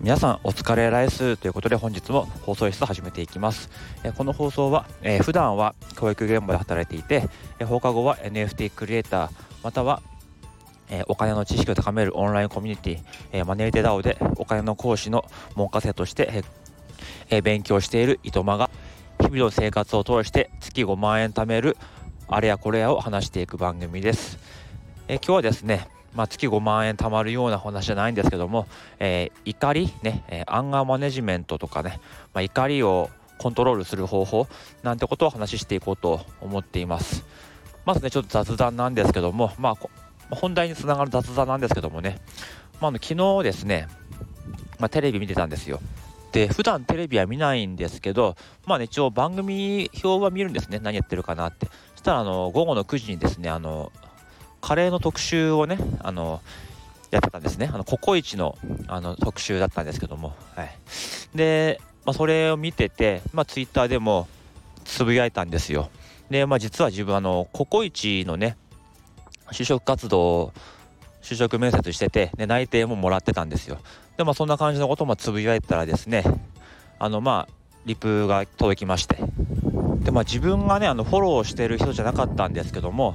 皆さんお疲れライスということで本日も放送室を始めていきますこの放送は、普段は教育現場で働いていて放課後は NFT クリエイターまたはお金の知識を高めるオンラインコミュニティ、マネーテダオでお金の講師の門下生として、勉強しているいとまが日々の生活を通して月5万円貯めるあれやこれやを話していく番組です。え今日はですねまあ、月5万円貯まるような話じゃないんですけども、えー、怒りね、え、アンガーマネジメントとかね、まあ、怒りをコントロールする方法なんてことを話していこうと思っています。まずね、ちょっと雑談なんですけども、まあ、本題につながる雑談なんですけどもね、まあ、の昨日ですね、まあ、テレビ見てたんですよ。で、普段テレビは見ないんですけど、まあね、一応番組表は見るんですね。何やってるかなって。そしたら、あの、午後の9時にですね、あの、カレーの特集をね、あの、やってたんですね。あの、ココイチの、あの、特集だったんですけども、はい。で、まあ、それを見てて、まあ、ツイッターでもつぶやいたんですよ。で、まあ、実は自分、あの、ココイチのね、就職活動、就職面接してて、で、内定ももらってたんですよ。で、まあ、そんな感じのこともつぶやいたらですね、あの、まあ、リプが届きまして、でまあ、自分がねあのフォローしてる人じゃなかったんですけども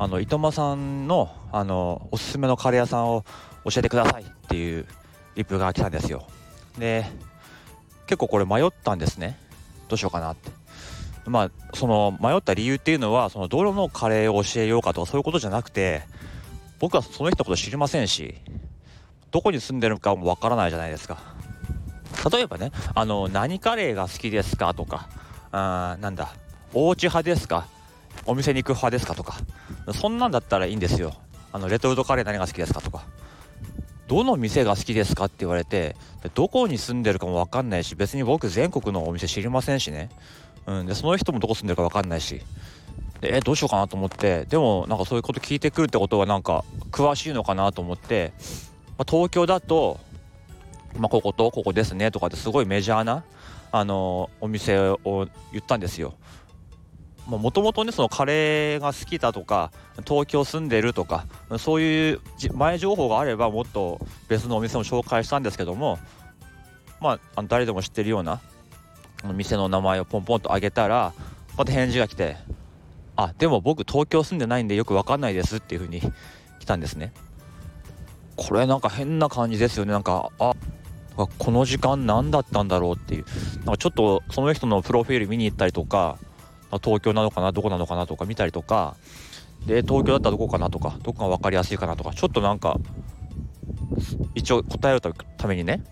あの糸間さんのあのおすすめのカレー屋さんを教えてくださいっていうリプが来たんですよ。で結構これ迷ったんですね。どうしようかなって。まあその迷った理由っていうのはそのどのカレーを教えようかとかそういうことじゃなくて僕はその人のこと知りませんしどこに住んでるかもわからないじゃないですか。例えばねあの何カレーが好きですかとかあーなんだお家派ですかお店に行く派ですかとか。そんなんだったらいいんですよ。あのレトルトカレー何が好きですかとか。どの店が好きですかって言われてどこに住んでるかも分かんないし別に僕全国のお店知りませんしね、うん、でその人もどこ住んでるか分かんないし。でえどうしようかなと思って。でもなんかそういうこと聞いてくるってことはなんか詳しいのかなと思って、まあ、東京だと、まあ、こことここですねとかってすごいメジャーなあのお店を言ったんですよ。もともとねそのカレーが好きだとか東京住んでるとかそういう前情報があればもっと別のお店も紹介したんですけどもまあ誰でも知ってるような店の名前をポンポンと挙げたらまた返事が来て「あでも僕東京住んでないんでよく分かんないです」っていうふうに来たんですね。これなんか変な感じですよねなんかあこの時間何だったんだろうっていうなんかちょっとその人のプロフィール見に行ったりとか東京なのかなどこなのかなとか見たりとかで東京だったらどこかなとかどこが分かりやすいかなとかちょっとなんか一応答えるためにね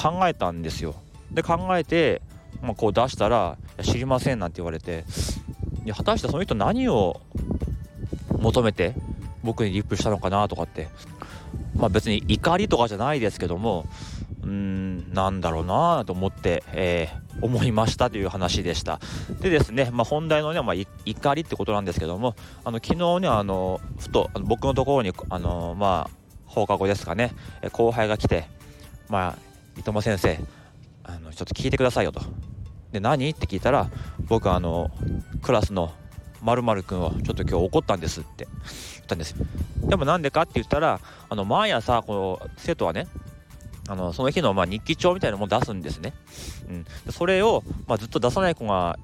考えたんですよ。で考えて、まあ、こう出したら「知りません」なんて言われていや果たしてその人何を求めて僕にリップしたのかなとかってまあ別に怒りとかじゃないですけどもうーん、なんだろうなと思って、えー、思いましたという話でした。でですね、まあ、本題のね、まあ、怒りってことなんですけども、あの、昨日ね、あの、ふと、あの僕のところに、あの、まあ、放課後ですかね、後輩が来て、まあ、伊藤先生、あの、ちょっと聞いてくださいよと。で、何？って聞いたら、僕、あの、クラスの〇〇くんをちょっと今日怒ったんですって言ったんですでもなんでかって言ったら、あの、毎朝、この生徒はね、あのその日のま日記帳みたいなのも出すんですね。うん、それを、ま、ずっと出さない子が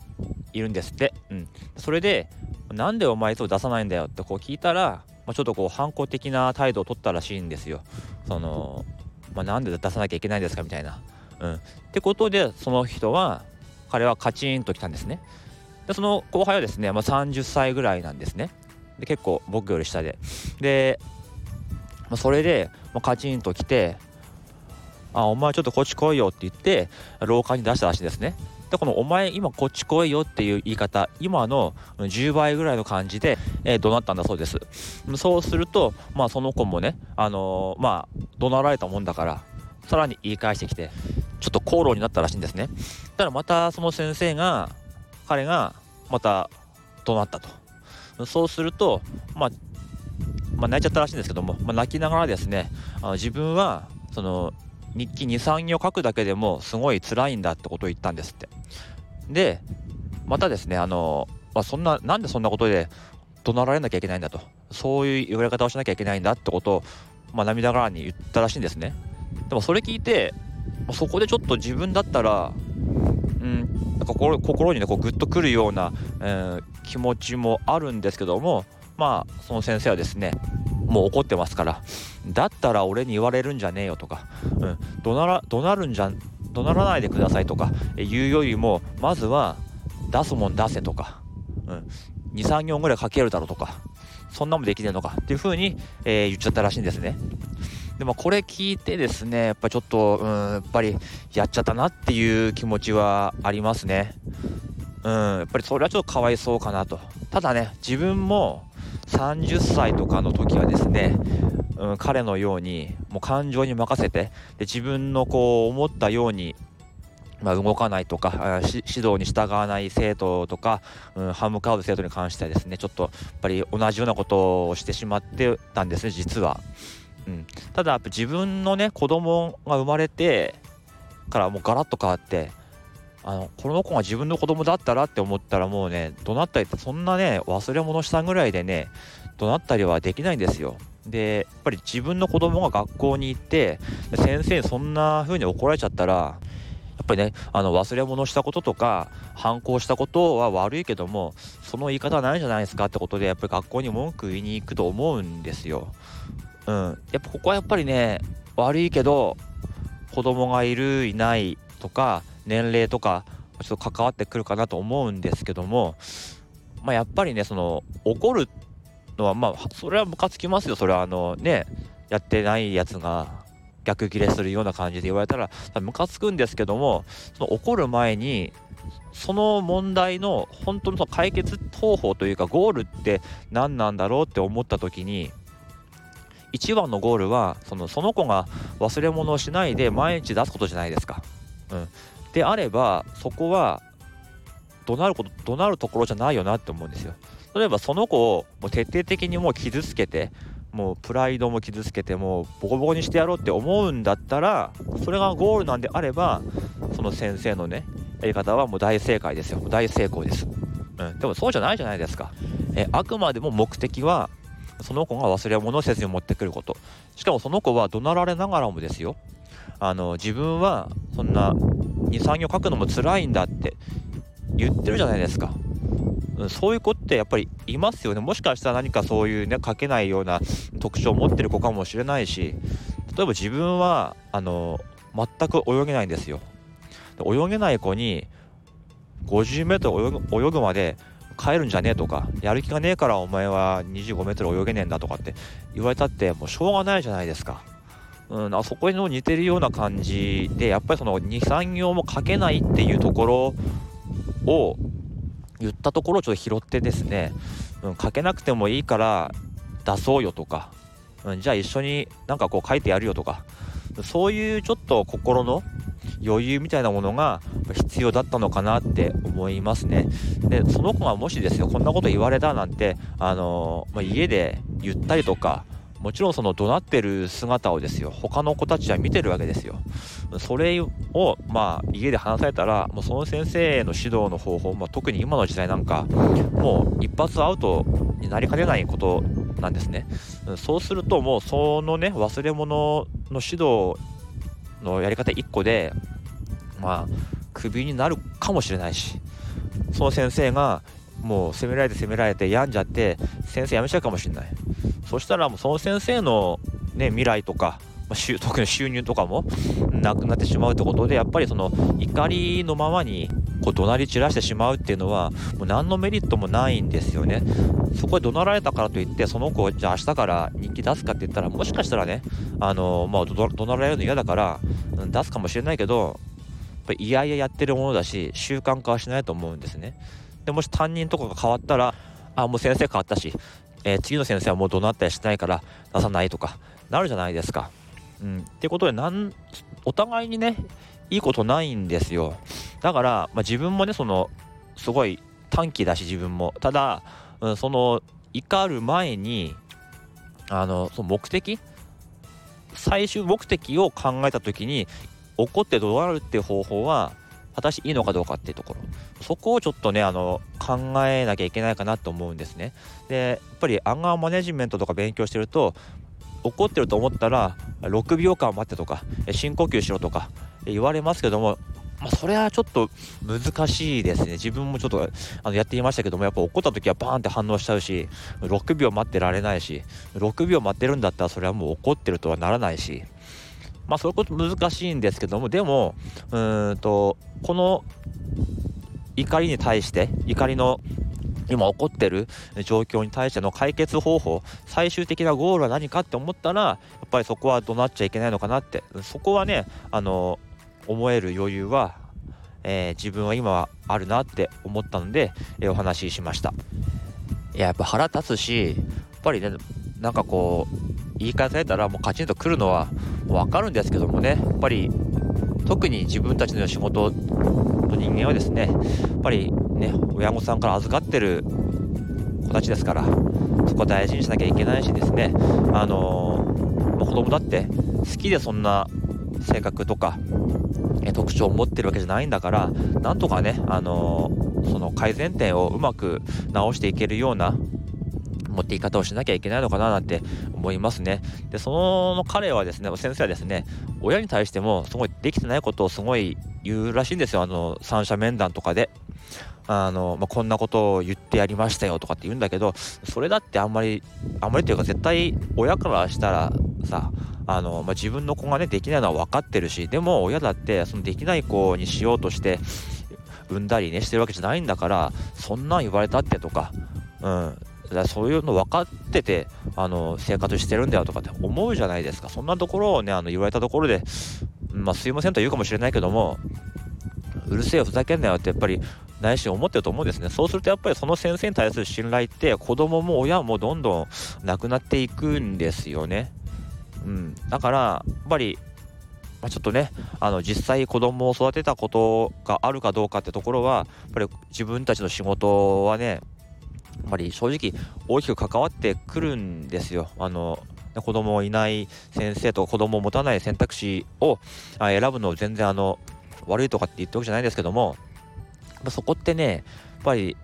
いるんですって。うん、それで、なんでお前いつも出さないんだよってこう聞いたら、まあ、ちょっとこう反抗的な態度を取ったらしいんですよ。そのまあ、なんで出さなきゃいけないんですかみたいな。うん、ってことでその人は彼はカチンと来たんですね。でその後輩はですね、まあ、30歳ぐらいなんですね。で結構僕より下で。で、まあ、それで、まあ、カチンと来てあ、お前ちょっとこっち来いよって言って、廊下に出したらしいんですね。で、このお前今こっち来いよっていう言い方、今の10倍ぐらいの感じで、えー、怒鳴ったんだそうです。そうすると、まあその子もね、あのー、まあ、怒鳴られたもんだから、さらに言い返してきて、ちょっと口論になったらしいんですね。ただまたその先生が、彼がまた怒鳴ったと。そうすると、まあ、まあ、泣いちゃったらしいんですけども、まあ、泣きながらですね、あの自分は、その、日記23行書くだけでもすごい辛いんだってことを言ったんですって。でまたですねあの、まあ、そんななんでそんなことで怒鳴られなきゃいけないんだと。そういう言われ方をしなきゃいけないんだってことを、まあ、涙がらに言ったらしいんですね。でもそれ聞いてそこでちょっと自分だったらうん心心にねこうグッとくるような、えー、気持ちもあるんですけどもまあその先生はですねもう怒ってますから。だったら俺に言われるんじゃねえよとか、うん、怒鳴ら怒鳴るんじゃ怒鳴らないでくださいとか。言うよりもまずは出すもん出せとか、うん、23行ぐらい書けるだろうとか。そんなもできねえのか。っていう風に、えー、言っちゃったらしいんですね。でもこれ聞いてですねやっぱちょっと、うん、やっぱりやっちゃったなっていう気持ちはありますね。うん、やっぱりそれはちょっとかわいそうかなと。ただね、自分も30歳とかの時はですね、うん、彼のようにもう感情に任せてで自分のこう思ったようにまあ、動かないとか指導に従わない生徒とか、うん、歯向かう生徒に関してはですねちょっとやっぱり同じようなことをしてしまってたんですね実は、うん、ただやっぱ自分のね子供が生まれてからもうガラッと変わってあのこの子が自分の子供だったらって思ったらもうね怒鳴ったりってそんなね忘れ物したぐらいでね怒鳴ったりはできないんですよでやっぱり自分の子供が学校に行って先生にそんな風に怒られちゃったらやっぱりねあの忘れ物したこととか反抗したことは悪いけどもその言い方はないんじゃないですかってことでやっぱり学校に文句言いに行くと思うんですよ。うん、やっぱここはやっぱりね悪いけど子供がいるいないとか年齢とかちょっと関わってくるかなと思うんですけども、まあ、やっぱりねその怒るのはまあそれはムカつきますよそれはあのねやってないやつが逆ギレするような感じで言われたらムカつくんですけどもその怒る前にその問題の本当のその解決方法というかゴールって何なんだろうって思った時に一番のゴールはそのその子が忘れ物をしないで毎日出すことじゃないですか。うん、であればそこは怒鳴ること怒鳴るところじゃないよなって思うんですよ。例えばその子をもう徹底的にもう傷つけてもうプライドも傷つけてもうボコボコにしてやろうって思うんだったらそれがゴールなんであればその先生のねやり方はもう大正解ですよ。大成功です、うん、でもそうじゃないじゃないですか。えあくまでも目的はその子が忘れ物をせずに持ってくること。しかもその子は怒鳴られながらもですよ。あの自分はそんな23行書くのも辛いんだって言ってるじゃないですか。そういう子ってやっぱりいますよね。もしかしたら何かそういうね書けないような特徴を持ってる子かもしれないし例えば自分はあの全く泳げないんですよ。泳げない子に 50m 泳ぐまで帰るんじゃねえとかやる気がねえからお前は 25m 泳げねえんだとかって言われたってもうしょうがないじゃないですか。うん、あそこに似てるような感じでやっぱりその23行も書けないっていうところを言ったところをちょっと拾ってですね、うん、書けなくてもいいから出そうよとか、うん、じゃあ一緒になんかこう書いてやるよとかそういうちょっと心の余裕みたいなものが必要だったのかなって思いますね。でその子がもしですよこんなこと言われたなんて、あのー、まあ、家で言ったりとかもちろんその怒鳴ってる姿をですよ他の子たちは見てるわけですよ。それをまあ家で話されたらもうその先生の指導の方法、まあ、特に今の時代なんかもう一発アウトになりかねないことなんですね。そうするともうそのね忘れ物の指導のやり方1個でまあクビになるかもしれないしその先生がもう責められて責められて病んじゃって先生辞めちゃうかもしれない。そしたらもうその先生の、ね、未来とか、まあ、特に収入とかもなくなってしまうってことでやっぱりその怒りのままにこう怒鳴り散らしてしまうっていうのはもう何のメリットもないんですよね。そこで怒鳴られたからといってその子じゃあ明日から日記出すかって言ったらもしかしたらねあのまあ怒鳴られるの嫌だから出すかもしれないけどやっぱりいやいややってるものだし習慣化はしないと思うんですね。でもし担任とかが変わったらあもう先生変わったし、えー、次の先生はもう怒鳴ったりしないから出さないとかなるじゃないですか。うん、ってことでなんお互いにねいいことないんですよ。だから、まあ、自分もねそのすごい短期だし自分も。ただ、うん、その怒る前にあのその目的？最終目的を考えた時に怒って怒鳴るっていう方法は果たしていいのかどうかっていうところそこをちょっとねあの考えなきゃいけないかなと思うんですねでやっぱりアンガーマネジメントとか勉強してると怒ってると思ったら6秒間待ってとか深呼吸しろとか言われますけどもまあ、それはちょっと難しいですね。自分もちょっとあのやっていましたけども、やっぱ怒った時はバーンって反応しちゃうし、6秒待ってられないし、6秒待ってるんだったらそれはもう怒ってるとはならないし、まあそういうこと難しいんですけども、でも、うんと、この怒りに対して、怒りの今起こってる状況に対しての解決方法最終的なゴールは何かって思ったらやっぱりそこは怒鳴っちゃいけないのかなって。そこはねあの思える余裕は、えー、自分は今はあるなって思ったので、えー、お話ししました。いややっぱ腹立つしやっぱりねなんかこう言い返されたらもうカチンとくるのは分かるんですけどもね。やっぱり特に自分たちの仕事の人間はですねやっぱりね親御さんから預かってる子たちですからそこは大事にしなきゃいけないしですね。あの、子供だって好きでそんな性格とか特徴を持ってるわけじゃないんだからなんとかね、あの、その改善点をうまく直していけるような持っていき方をしなきゃいけないのかななんて思いますね。で、その彼はですね、先生はですね、親に対してもすごいできてないことをすごい言うらしいんですよ。あの、三者面談とかで。あの、まあ、こんなことを言ってやりましたよとかって言うんだけど、それだってあんまり、あんまりというか絶対親からしたらさ、あの、まあ、自分の子がねできないのは分かってるしでも親だってそのできない子にしようとして産んだりねしてるわけじゃないんだからそんなん言われたってとかうんだそういうの分かっててあの生活してるんだよとかって思うじゃないですか。そんなところをねあの言われたところでまあすいませんと言うかもしれないけどもうるせえよふざけんなよってやっぱり内心思ってると思うんですね。そうするとやっぱりその先生に対する信頼って子供も親もどんどんなくなっていくんですよね。うん、だからやっぱり、ま、ちょっとねあの実際子供を育てたことがあるかどうかってところはやっぱり自分たちの仕事はねやっぱり正直大きく関わってくるんですよ。あの子供いない先生と子供を持たない選択肢を選ぶの全然あの悪いとかって言ってるわけじゃないですけどもそこってねやっぱり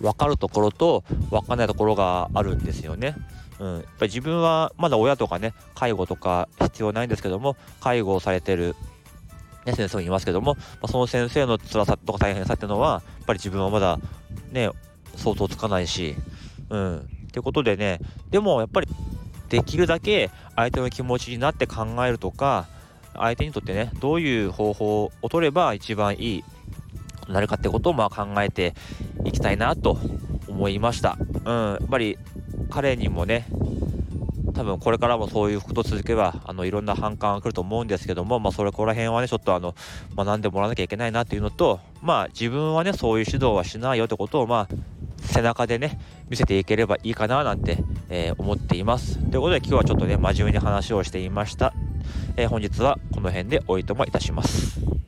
分かるところと分かんないところがあるんですよね。うん、やっぱり自分はまだ親とかね介護とか必要ないんですけども介護をされてる、ね、先生もいますけども、まあ、その先生の辛さとか大変さっていうのはやっぱり自分はまだね相当つかないし。うん。ってことでねでもやっぱりできるだけ相手の気持ちになって考えるとか相手にとってねどういう方法を取れば一番いいなるかってことをまあ考えていきたいなと思いました。うん、やっぱり彼にもね多分これからもそういうこと続けばあのいろんな反感が来ると思うんですけども、まあ、それこら辺はねちょっとあの学んでもらわなきゃいけないなっていうのとまあ自分はねそういう指導はしないよってことをまあ背中でね見せていければいいかななんて、えー、思っています。ということで今日はちょっとね真面目に話をしていました、えー、本日はこの辺でおいともいたします。